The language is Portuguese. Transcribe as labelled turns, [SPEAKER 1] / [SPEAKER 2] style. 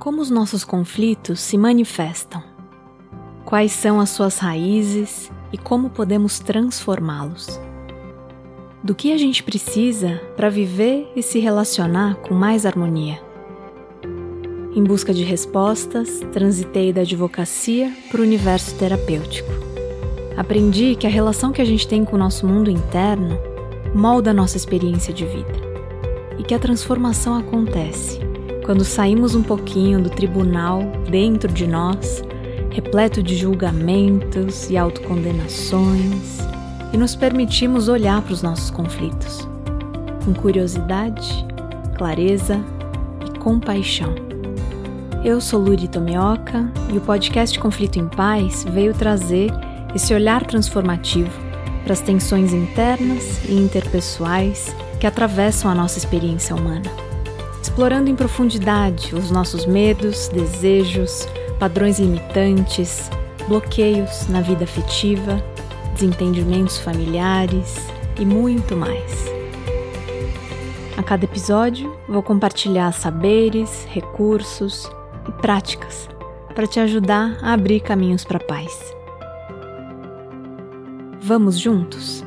[SPEAKER 1] Como os nossos conflitos se manifestam? Quais são as suas raízes e como podemos transformá-los? Do que a gente precisa para viver e se relacionar com mais harmonia? Em busca de respostas, transitei da advocacia para o universo terapêutico. Aprendi que a relação que a gente tem com o nosso mundo interno molda a nossa experiência de vida e que a transformação acontece quando saímos um pouquinho do tribunal dentro de nós, repleto de julgamentos e autocondenações, e nos permitimos olhar para os nossos conflitos com curiosidade, clareza e compaixão. Eu sou Luri Tomioka e o podcast Conflito em Paz veio trazer esse olhar transformativo para as tensões internas e interpessoais que atravessam a nossa experiência humana explorando em profundidade os nossos medos, desejos, padrões limitantes, bloqueios na vida afetiva, desentendimentos familiares e muito mais. A cada episódio, vou compartilhar saberes, recursos e práticas para te ajudar a abrir caminhos para a paz. Vamos juntos?